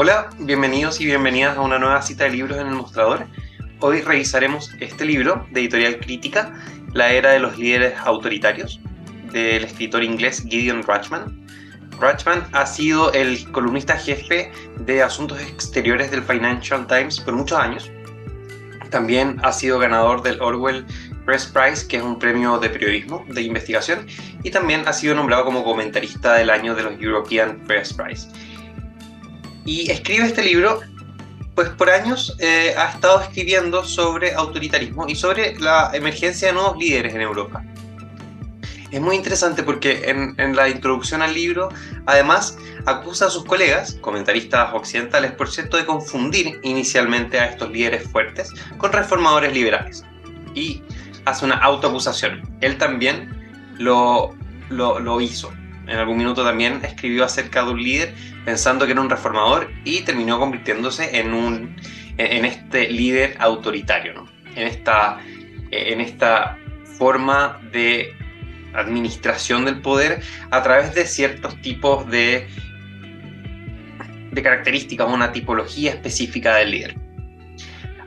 Hola, bienvenidos y bienvenidas a una nueva cita de libros en el mostrador. Hoy revisaremos este libro de editorial crítica, La era de los líderes autoritarios, del escritor inglés Gideon Rachman. Rachman ha sido el columnista jefe de asuntos exteriores del Financial Times por muchos años. También ha sido ganador del Orwell Press Prize, que es un premio de periodismo de investigación, y también ha sido nombrado como comentarista del año de los European Press Prize. Y escribe este libro, pues por años eh, ha estado escribiendo sobre autoritarismo y sobre la emergencia de nuevos líderes en Europa. Es muy interesante porque en, en, la introducción al libro, además, acusa a sus colegas, comentaristas occidentales, por cierto, de confundir inicialmente a estos líderes fuertes con reformadores liberales. Y hace una autoacusación. Él también lo, lo, lo hizo en algún minuto también escribió acerca de un líder pensando que era un reformador y terminó convirtiéndose en, un, en este líder autoritario, ¿no? en, esta, en esta forma de administración del poder a través de ciertos tipos de, de características, una tipología específica del líder.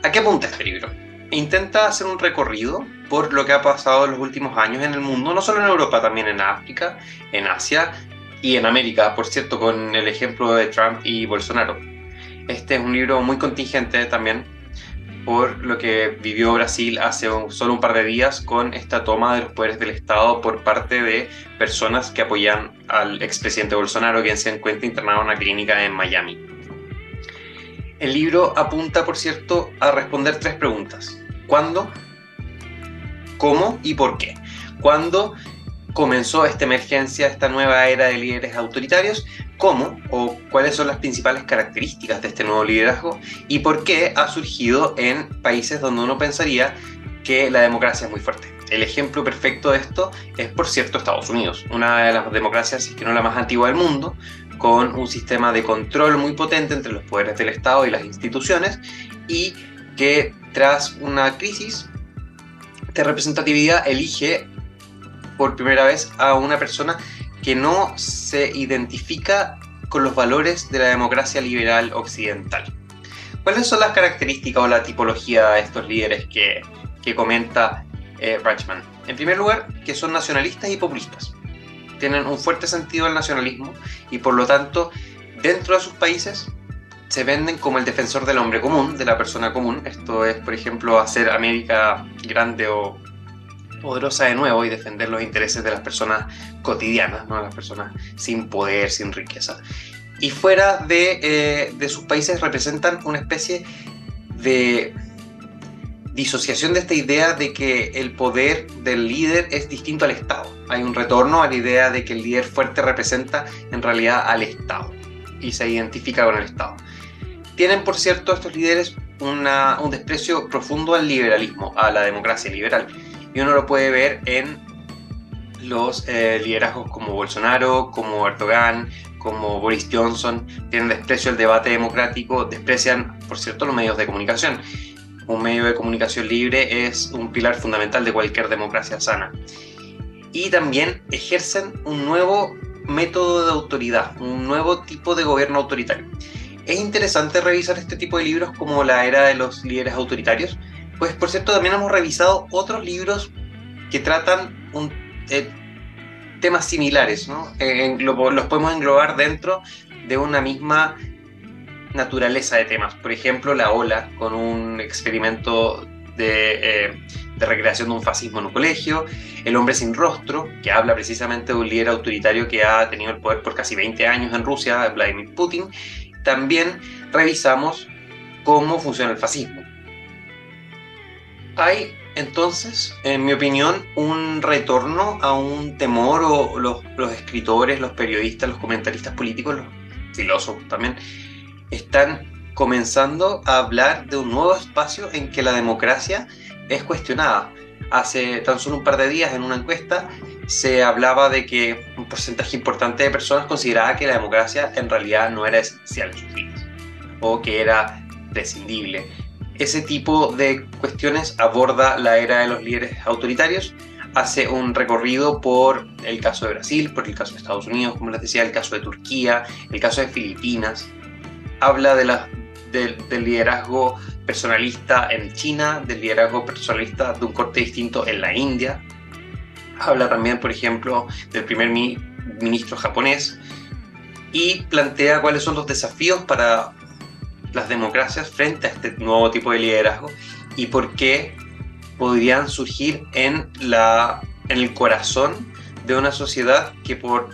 ¿A qué apunta este libro? Intenta hacer un recorrido por lo que ha pasado en los últimos años en el mundo, no solo en Europa, también en África, en Asia y en América, por cierto, con el ejemplo de Trump y Bolsonaro. Este es un libro muy contingente también por lo que vivió Brasil hace solo un par de días con esta toma de los poderes del Estado por parte de personas que apoyan al expresidente Bolsonaro, quien se encuentra internado en una clínica en Miami. El libro apunta, por cierto, a responder tres preguntas. ¿Cuándo? cómo y por qué. ¿Cuándo comenzó esta emergencia, esta nueva era de líderes autoritarios? ¿Cómo o cuáles son las principales características de este nuevo liderazgo? ¿Y por qué ha surgido en países donde uno pensaría que la democracia es muy fuerte? El ejemplo perfecto de esto es, por cierto, Estados Unidos, una de las democracias, si que no la más antigua del mundo, con un sistema de control muy potente entre los poderes del Estado y las instituciones, y que tras una crisis de representatividad elige por primera vez a una persona que no se identifica con los valores de la democracia liberal occidental. ¿Cuáles son las características o la tipología de estos líderes que, que comenta eh, Rachman? En primer lugar, que son nacionalistas y populistas. Tienen un fuerte sentido del nacionalismo y por lo tanto, dentro de sus países, se venden como el defensor del hombre común, de la persona común. Esto es, por ejemplo, hacer América grande o poderosa de nuevo y defender los intereses de las personas cotidianas, ¿no? las personas sin poder, sin riqueza. Y fuera de, eh, de sus países representan una especie de disociación de esta idea de que el poder del líder es distinto al Estado. Hay un retorno a la idea de que el líder fuerte representa en realidad al Estado y se identifica con el Estado. Tienen, por cierto, estos líderes un desprecio profundo al liberalismo, a la democracia liberal. Y uno lo puede ver en los eh, liderazgos como Bolsonaro, como Erdogan, como Boris Johnson. Tienen desprecio al debate democrático, desprecian, por cierto, los medios de comunicación. Un medio de comunicación libre es un pilar fundamental de cualquier democracia sana. Y también ejercen un nuevo método de autoridad, un nuevo tipo de gobierno autoritario es interesante revisar este tipo de libros como La Era de los Líderes Autoritarios, pues por cierto también hemos revisado otros libros que tratan un, eh, temas similares, ¿no? Eh, los podemos englobar dentro de una misma naturaleza de temas. Por ejemplo, La Ola, con un experimento de, eh, de, recreación de un fascismo en un colegio, El hombre sin rostro, que habla precisamente de un líder autoritario que ha tenido el poder por casi 20 años en Rusia, Vladimir Putin, también revisamos cómo funciona el fascismo. Hay entonces, en mi opinión, un retorno a un temor o los, escritores, los periodistas, los comentaristas políticos, los filósofos también, están comenzando a hablar de un nuevo espacio en que la democracia es cuestionada. Hace tan solo un par de días en una encuesta se hablaba de que un porcentaje importante de personas consideraba que la democracia en realidad no era esencial en sus vidas o que era prescindible. Ese tipo de cuestiones aborda la era de los líderes autoritarios, hace un recorrido por el caso de Brasil, por el caso de Estados Unidos, como les decía, el caso de Turquía, el caso de Filipinas, habla de la, del liderazgo personalista en China, del liderazgo personalista de un corte distinto en la India. Habla también, por ejemplo, del primer ministro japonés y plantea cuáles son los desafíos para las democracias frente a este nuevo tipo de liderazgo y por qué podrían surgir en, la, en el corazón de una sociedad que por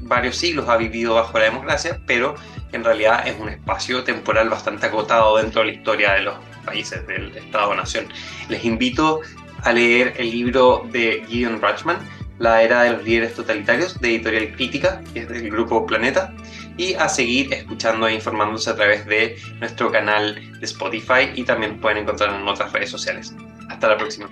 varios siglos ha vivido bajo la democracia, pero en realidad es un espacio temporal bastante acotado dentro de la historia de los países del Estado-Nación. Les invito a leer el libro de Gideon Rachman, La Era de los Líderes Totalitarios, de Editorial Crítica, que es del grupo Planeta, y a seguir escuchando e informándose a través de nuestro canal de Spotify y también pueden encontrarnos en otras redes sociales. Hasta la próxima.